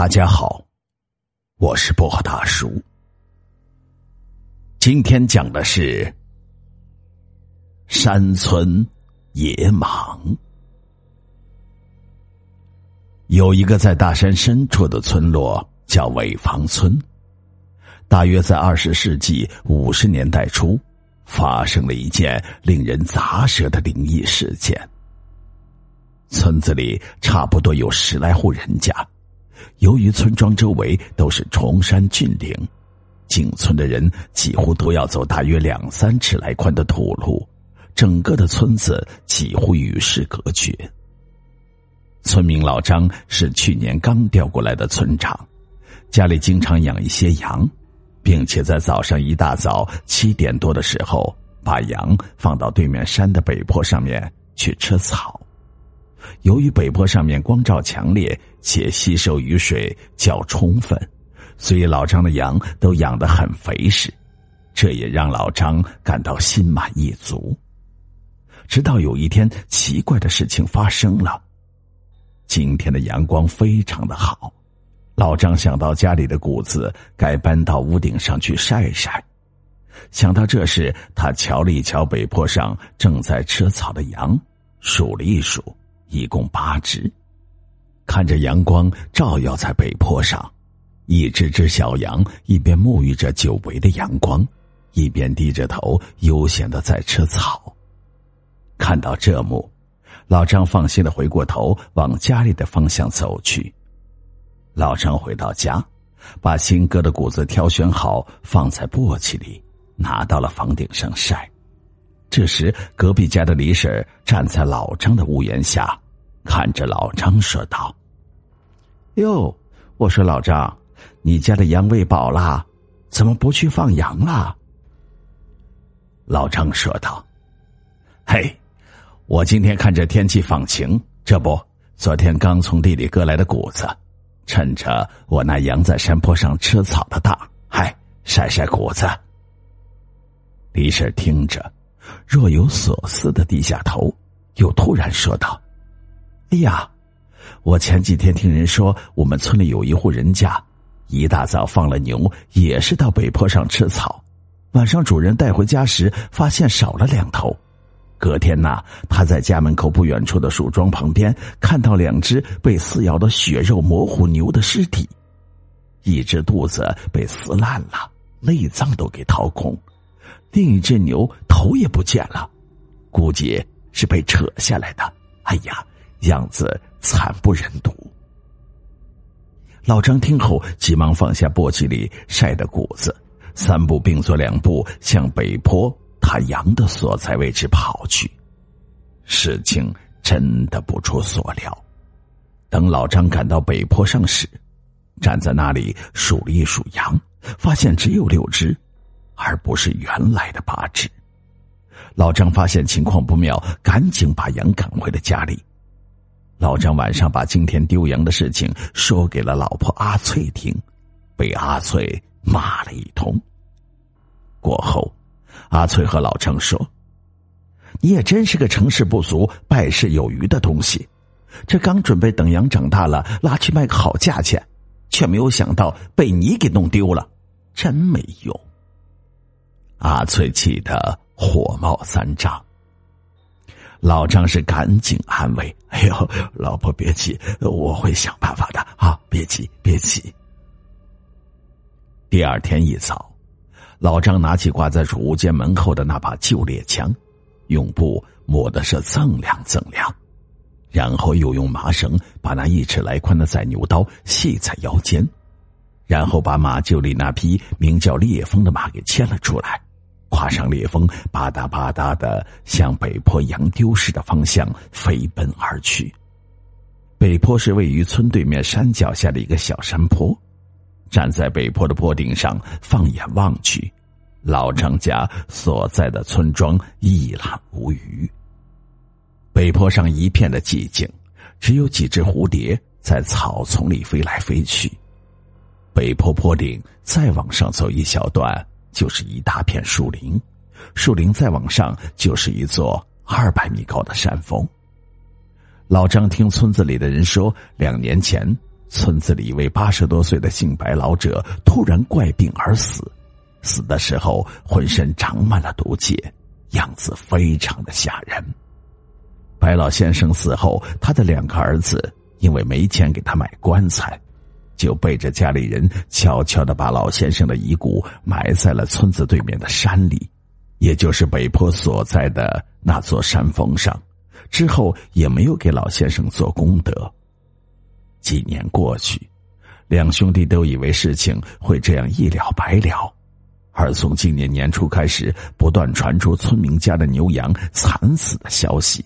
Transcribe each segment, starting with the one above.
大家好，我是薄荷大叔。今天讲的是山村野蟒。有一个在大山深处的村落叫尾房村，大约在二十世纪五十年代初，发生了一件令人咂舌的灵异事件。村子里差不多有十来户人家。由于村庄周围都是崇山峻岭，进村的人几乎都要走大约两三尺来宽的土路，整个的村子几乎与世隔绝。村民老张是去年刚调过来的村长，家里经常养一些羊，并且在早上一大早七点多的时候，把羊放到对面山的北坡上面去吃草。由于北坡上面光照强烈，且吸收雨水较充分，所以老张的羊都养得很肥实，这也让老张感到心满意足。直到有一天，奇怪的事情发生了。今天的阳光非常的好，老张想到家里的谷子该搬到屋顶上去晒晒。想到这时，他瞧了一瞧北坡上正在吃草的羊，数了一数。一共八只，看着阳光照耀在北坡上，一只只小羊一边沐浴着久违的阳光，一边低着头悠闲的在吃草。看到这幕，老张放心的回过头往家里的方向走去。老张回到家，把新割的谷子挑选好，放在簸箕里，拿到了房顶上晒。这时，隔壁家的李婶站在老张的屋檐下，看着老张说道：“哟，我说老张，你家的羊喂饱了，怎么不去放羊了？”老张说道：“嘿，我今天看这天气放晴，这不，昨天刚从地里割来的谷子，趁着我那羊在山坡上吃草的大，嗨，晒晒谷子。”李婶听着。若有所思的低下头，又突然说道：“哎呀，我前几天听人说，我们村里有一户人家，一大早放了牛，也是到北坡上吃草。晚上主人带回家时，发现少了两头。隔天呐，他在家门口不远处的树桩旁边，看到两只被撕咬的血肉模糊牛的尸体，一只肚子被撕烂了，内脏都给掏空。”另一只牛头也不见了，估计是被扯下来的。哎呀，样子惨不忍睹。老张听后，急忙放下簸箕里晒的谷子，三步并作两步向北坡他羊的所在位置跑去。事情真的不出所料，等老张赶到北坡上时，站在那里数了一数羊，发现只有六只。而不是原来的八只。老张发现情况不妙，赶紧把羊赶回了家里。老张晚上把今天丢羊的事情说给了老婆阿翠听，被阿翠骂了一通。过后，阿翠和老张说：“你也真是个成事不足败事有余的东西，这刚准备等羊长大了拉去卖个好价钱，却没有想到被你给弄丢了，真没用。”阿翠气得火冒三丈，老张是赶紧安慰：“哎呦，老婆别急，我会想办法的啊，别急，别急。”第二天一早，老张拿起挂在储物间门后的那把旧猎枪，用布抹的是锃亮锃亮，然后又用麻绳把那一尺来宽的宰牛刀系在腰间，然后把马厩里那匹名叫烈风的马给牵了出来。跨上烈风，吧嗒吧嗒的向北坡羊丢失的方向飞奔而去。北坡是位于村对面山脚下的一个小山坡，站在北坡的坡顶上，放眼望去，老张家所在的村庄一览无余。北坡上一片的寂静，只有几只蝴蝶在草丛里飞来飞去。北坡坡顶再往上走一小段。就是一大片树林，树林再往上就是一座二百米高的山峰。老张听村子里的人说，两年前村子里一位八十多岁的姓白老者突然怪病而死，死的时候浑身长满了毒气，样子非常的吓人。白老先生死后，他的两个儿子因为没钱给他买棺材，就背着家里人悄悄的把老先生的遗骨埋在了村子对面的山里，也就是北坡所在的那座山峰上。之后也没有给老先生做功德。几年过去，两兄弟都以为事情会这样一了百了，而从今年年初开始，不断传出村民家的牛羊惨死的消息。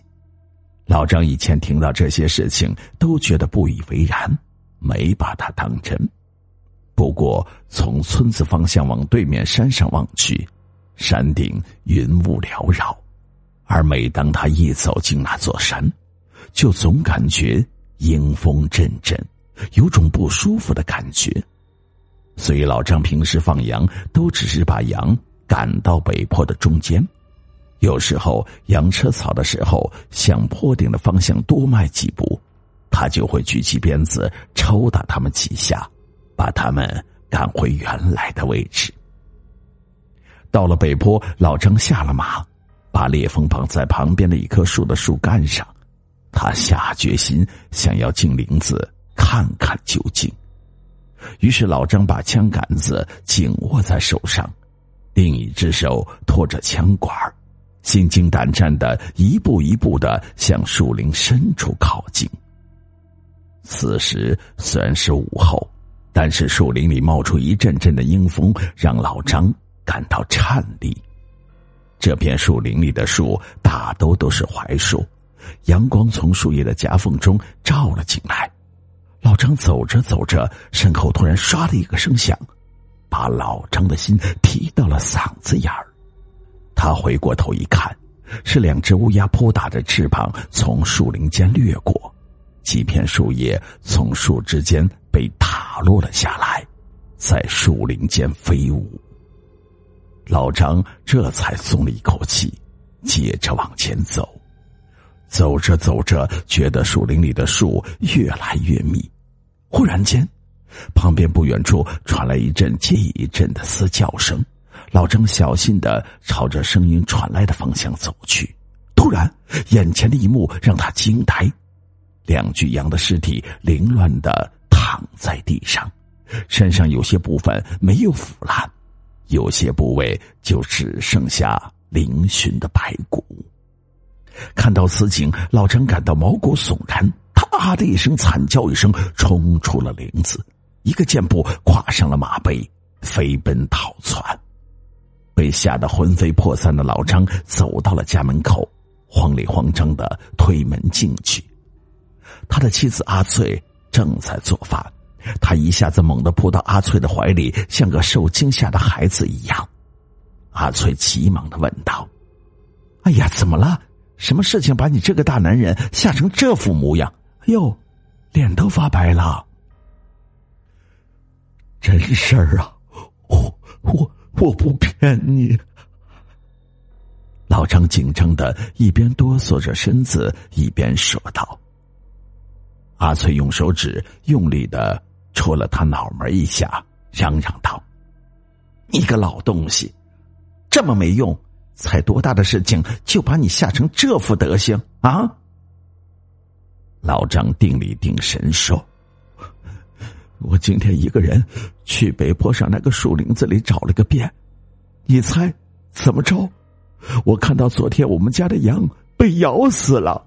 老张以前听到这些事情都觉得不以为然，没把它当真。不过从村子方向往对面山上望去，山顶云雾缭绕，而每当他一走进那座山，就总感觉。阴风阵阵，有种不舒服的感觉。所以老张平时放羊都只是把羊赶到北坡的中间，有时候羊吃草的时候向坡顶的方向多迈几步，他就会举起鞭子抽打他们几下，把他们赶回原来的位置。到了北坡，老张下了马，把猎风绑在旁边的一棵树的树干上。他下决心想要进林子看看究竟，于是老张把枪杆子紧握在手上，另一只手托着枪管，心惊胆战的一步一步的向树林深处靠近。此时虽然是午后，但是树林里冒出一阵阵的阴风，让老张感到颤栗。这片树林里的树大都都是槐树。阳光从树叶的夹缝中照了进来，老张走着走着，身后突然唰的一个声响，把老张的心提到了嗓子眼儿。他回过头一看，是两只乌鸦扑打着翅膀从树林间掠过，几片树叶从树枝间被打落了下来，在树林间飞舞。老张这才松了一口气，接着往前走。走着走着，觉得树林里的树越来越密。忽然间，旁边不远处传来一阵接一阵的嘶叫声。老张小心的朝着声音传来的方向走去。突然，眼前的一幕让他惊呆：两具羊的尸体凌乱的躺在地上，身上有些部分没有腐烂，有些部位就只剩下嶙峋的白骨。看到此景，老张感到毛骨悚然，他啊的一声惨叫一声，冲出了林子，一个箭步跨上了马背，飞奔逃窜。被吓得魂飞魄散的老张走到了家门口，慌里慌张的推门进去。他的妻子阿翠正在做饭，他一下子猛地扑到阿翠的怀里，像个受惊吓的孩子一样。阿翠急忙的问道：“哎呀，怎么了？”什么事情把你这个大男人吓成这副模样？哎呦，脸都发白了！真事儿啊，我我我不骗你。老张紧张的一边哆嗦着身子，一边说道。阿翠用手指用力的戳了他脑门一下，嚷嚷道：“你个老东西，这么没用！”才多大的事情，就把你吓成这副德行啊！老张定里定神说：“我今天一个人去北坡上那个树林子里找了个遍，你猜怎么着？我看到昨天我们家的羊被咬死了，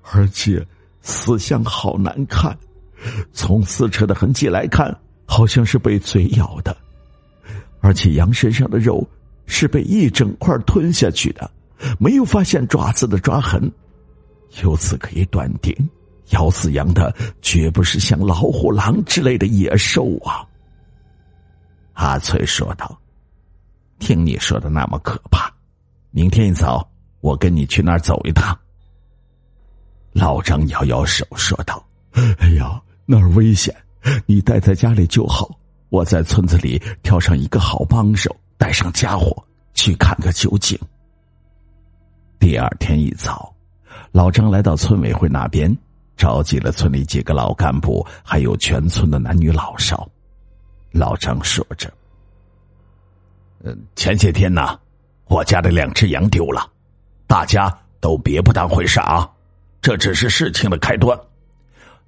而且死相好难看，从撕扯的痕迹来看，好像是被嘴咬的，而且羊身上的肉。”是被一整块吞下去的，没有发现爪子的抓痕，由此可以断定，咬死羊的绝不是像老虎、狼之类的野兽啊。阿翠说道：“听你说的那么可怕，明天一早我跟你去那儿走一趟。”老张摇摇手说道：“哎呀，那儿危险，你待在家里就好。我在村子里挑上一个好帮手。”带上家伙去看个究竟。第二天一早，老张来到村委会那边，召集了村里几个老干部，还有全村的男女老少。老张说着：“嗯，前些天呢，我家的两只羊丢了，大家都别不当回事啊，这只是事情的开端。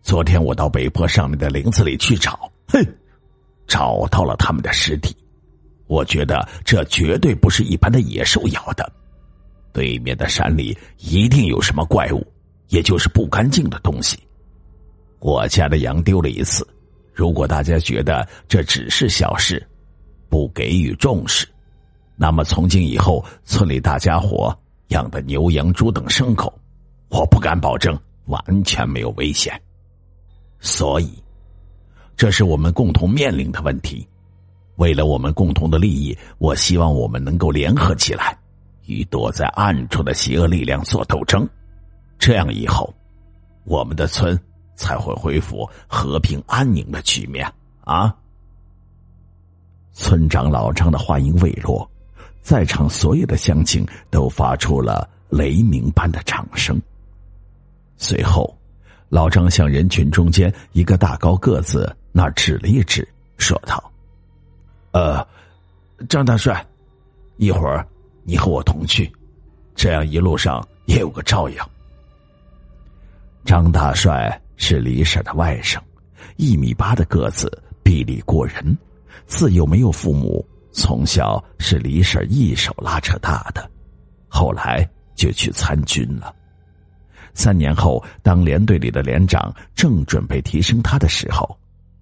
昨天我到北坡上面的林子里去找，嘿，找到了他们的尸体。我觉得这绝对不是一般的野兽咬的，对面的山里一定有什么怪物。”也就是不干净的东西。我家的羊丢了一次，如果大家觉得这只是小事，不给予重视，那么从今以后，村里大家伙养的牛羊猪等牲口，我不敢保证完全没有危险。所以，这是我们共同面临的问题。为了我们共同的利益，我希望我们能够联合起来，与躲在暗处的邪恶力量做斗争。这样以后，我们的村才会恢复和平安宁的局面啊！村长老张的话音未落，在场所有的乡亲都发出了雷鸣般的掌声。随后，老张向人群中间一个大高个子那指了一指，说道：“呃，张大帅，一会儿你和我同去，这样一路上也有个照应。”张大帅是李婶的外甥，一米八的个子，臂力过人。自幼没有父母，从小是李婶一手拉扯大的，后来就去参军了。三年后，当连队里的连长正准备提升他的时候，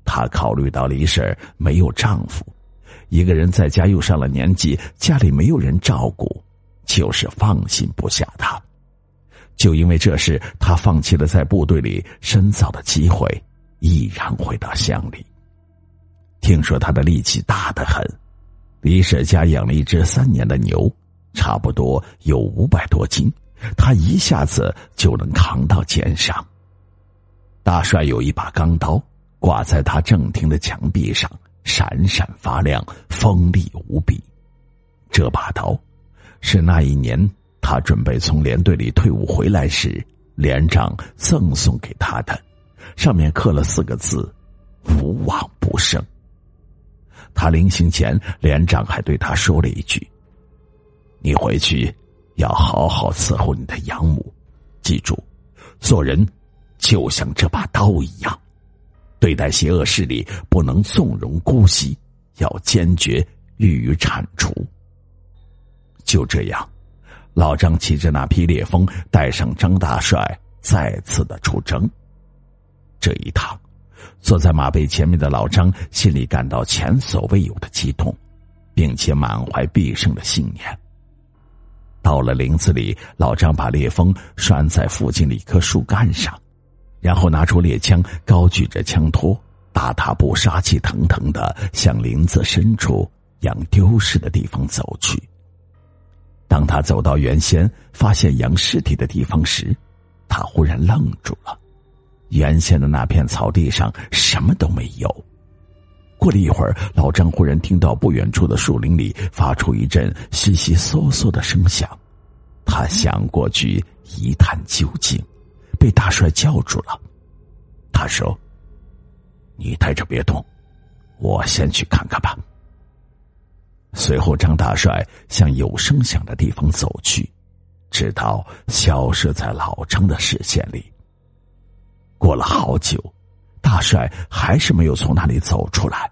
他考虑到李婶没有丈夫，一个人在家又上了年纪，家里没有人照顾，就是放心不下他。就因为这事，他放弃了在部队里深造的机会，毅然回到乡里。听说他的力气大得很，李婶家养了一只三年的牛，差不多有五百多斤，他一下子就能扛到肩上。大帅有一把钢刀挂在他正厅的墙壁上，闪闪发亮，锋利无比。这把刀是那一年。他准备从连队里退伍回来时，连长赠送给他的，上面刻了四个字：“无往不胜。”他临行前，连长还对他说了一句：“你回去要好好伺候你的养母，记住，做人就像这把刀一样，对待邪恶势力不能纵容姑息，要坚决予以铲除。”就这样。老张骑着那匹烈风，带上张大帅，再次的出征。这一趟，坐在马背前面的老张心里感到前所未有的激动，并且满怀必胜的信念。到了林子里，老张把猎风拴在附近的一棵树干上，然后拿出猎枪，高举着枪托，大踏步、杀气腾腾的向林子深处羊丢失的地方走去。当他走到原先发现羊尸体的地方时，他忽然愣住了。原先的那片草地上什么都没有。过了一会儿，老张忽然听到不远处的树林里发出一阵悉悉嗦嗦的声响。他想过去一探究竟，被大帅叫住了。他说：“你待着别动，我先去看看吧。”随后，张大帅向有声响的地方走去，直到消失在老张的视线里。过了好久，大帅还是没有从那里走出来。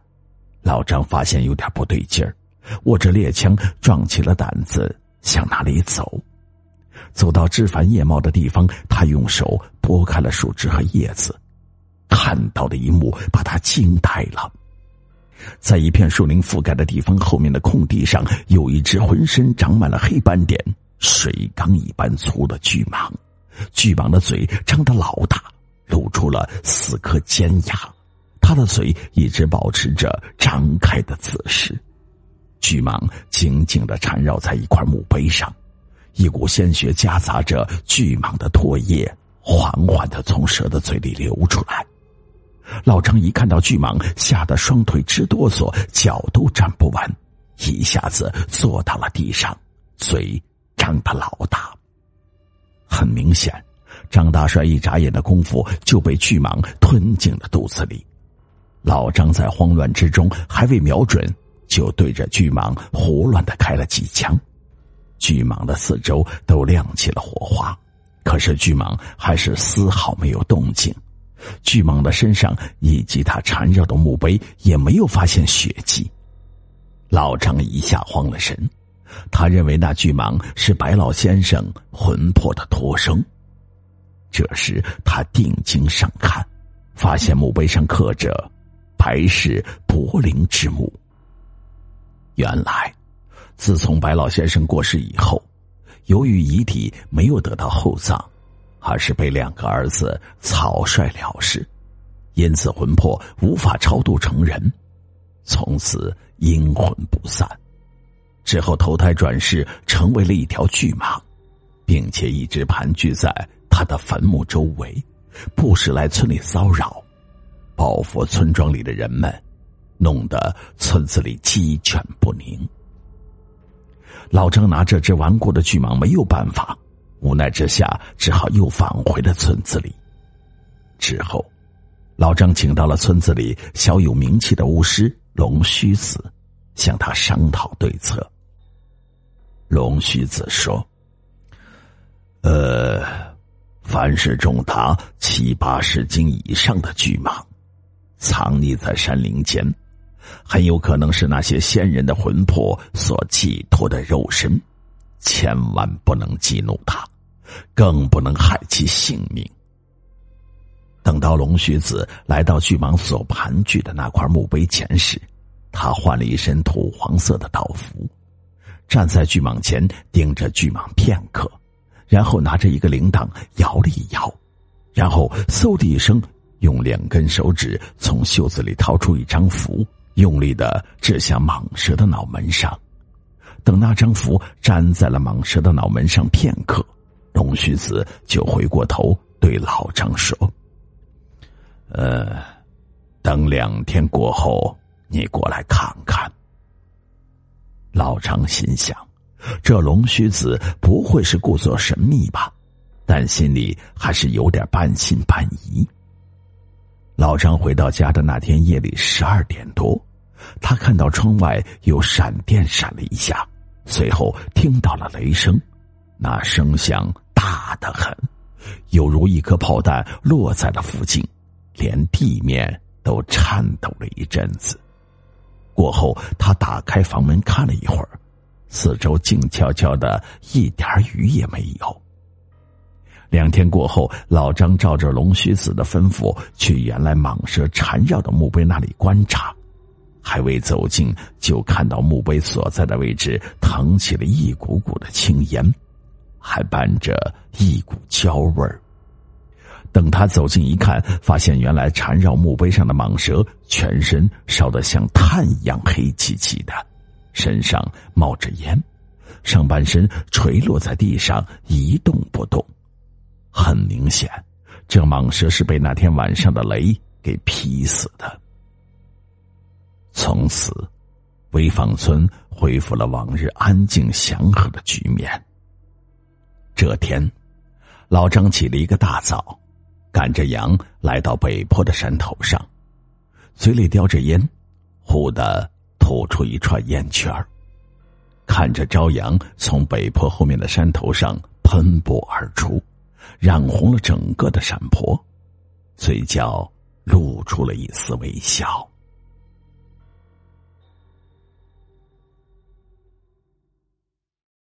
老张发现有点不对劲儿，握着猎枪，壮起了胆子向那里走。走到枝繁叶茂的地方，他用手拨开了树枝和叶子，看到的一幕把他惊呆了。在一片树林覆盖的地方，后面的空地上有一只浑身长满了黑斑点、水缸一般粗的巨蟒。巨蟒的嘴张得老大，露出了四颗尖牙。他的嘴一直保持着张开的姿势。巨蟒紧紧的缠绕在一块墓碑上，一股鲜血夹杂着巨蟒的唾液，缓缓的从蛇的嘴里流出来。老张一看到巨蟒，吓得双腿直哆嗦，脚都站不稳，一下子坐到了地上，嘴张得老大。很明显，张大帅一眨眼的功夫就被巨蟒吞进了肚子里。老张在慌乱之中还未瞄准，就对着巨蟒胡乱的开了几枪。巨蟒的四周都亮起了火花，可是巨蟒还是丝毫没有动静。巨蟒的身上以及它缠绕的墓碑也没有发现血迹。老张一下慌了神，他认为那巨蟒是白老先生魂魄的托生。这时他定睛上看，发现墓碑上刻着“白氏柏林之墓”。原来，自从白老先生过世以后，由于遗体没有得到厚葬，而是被两个儿子草率了事，因此魂魄无法超度成人，从此。阴魂不散，之后投胎转世成为了一条巨蟒，并且一直盘踞在他的坟墓周围，不时来村里骚扰，报复村庄里的人们，弄得村子里鸡犬不宁。老张拿这只顽固的巨蟒没有办法，无奈之下只好又返回了村子里。之后，老张请到了村子里小有名气的巫师。龙须子向他商讨对策。龙须子说：“呃，凡是重达七八十斤以上的巨蟒，藏匿在山林间，很有可能是那些仙人的魂魄所寄托的肉身，千万不能激怒他，更不能害其性命。”等到龙须子来到巨蟒所盘踞的那块墓碑前时，他换了一身土黄色的道服，站在巨蟒前盯着巨蟒片刻，然后拿着一个铃铛摇了一摇，然后嗖的一声，用两根手指从袖子里掏出一张符，用力的指向蟒蛇的脑门上。等那张符粘在了蟒蛇的脑门上片刻，龙须子就回过头对老张说。呃，等两天过后，你过来看看。老张心想，这龙须子不会是故作神秘吧？但心里还是有点半信半疑。老张回到家的那天夜里十二点多，他看到窗外有闪电闪了一下，随后听到了雷声，那声响大得很，犹如一颗炮弹落在了附近。连地面都颤抖了一阵子，过后他打开房门看了一会儿，四周静悄悄的，一点雨也没有。两天过后，老张照着龙须子的吩咐去原来蟒蛇缠绕的墓碑那里观察，还未走近，就看到墓碑所在的位置腾起了一股股的青烟，还伴着一股焦味儿。等他走近一看，发现原来缠绕墓碑上的蟒蛇全身烧得像炭一样黑漆漆的，身上冒着烟，上半身垂落在地上一动不动。很明显，这蟒蛇是被那天晚上的雷给劈死的。从此，潍坊村恢复了往日安静祥和的局面。这天，老张起了一个大早。赶着羊来到北坡的山头上，嘴里叼着烟，忽的吐出一串烟圈儿，看着朝阳从北坡后面的山头上喷薄而出，染红了整个的山坡，嘴角露出了一丝微笑。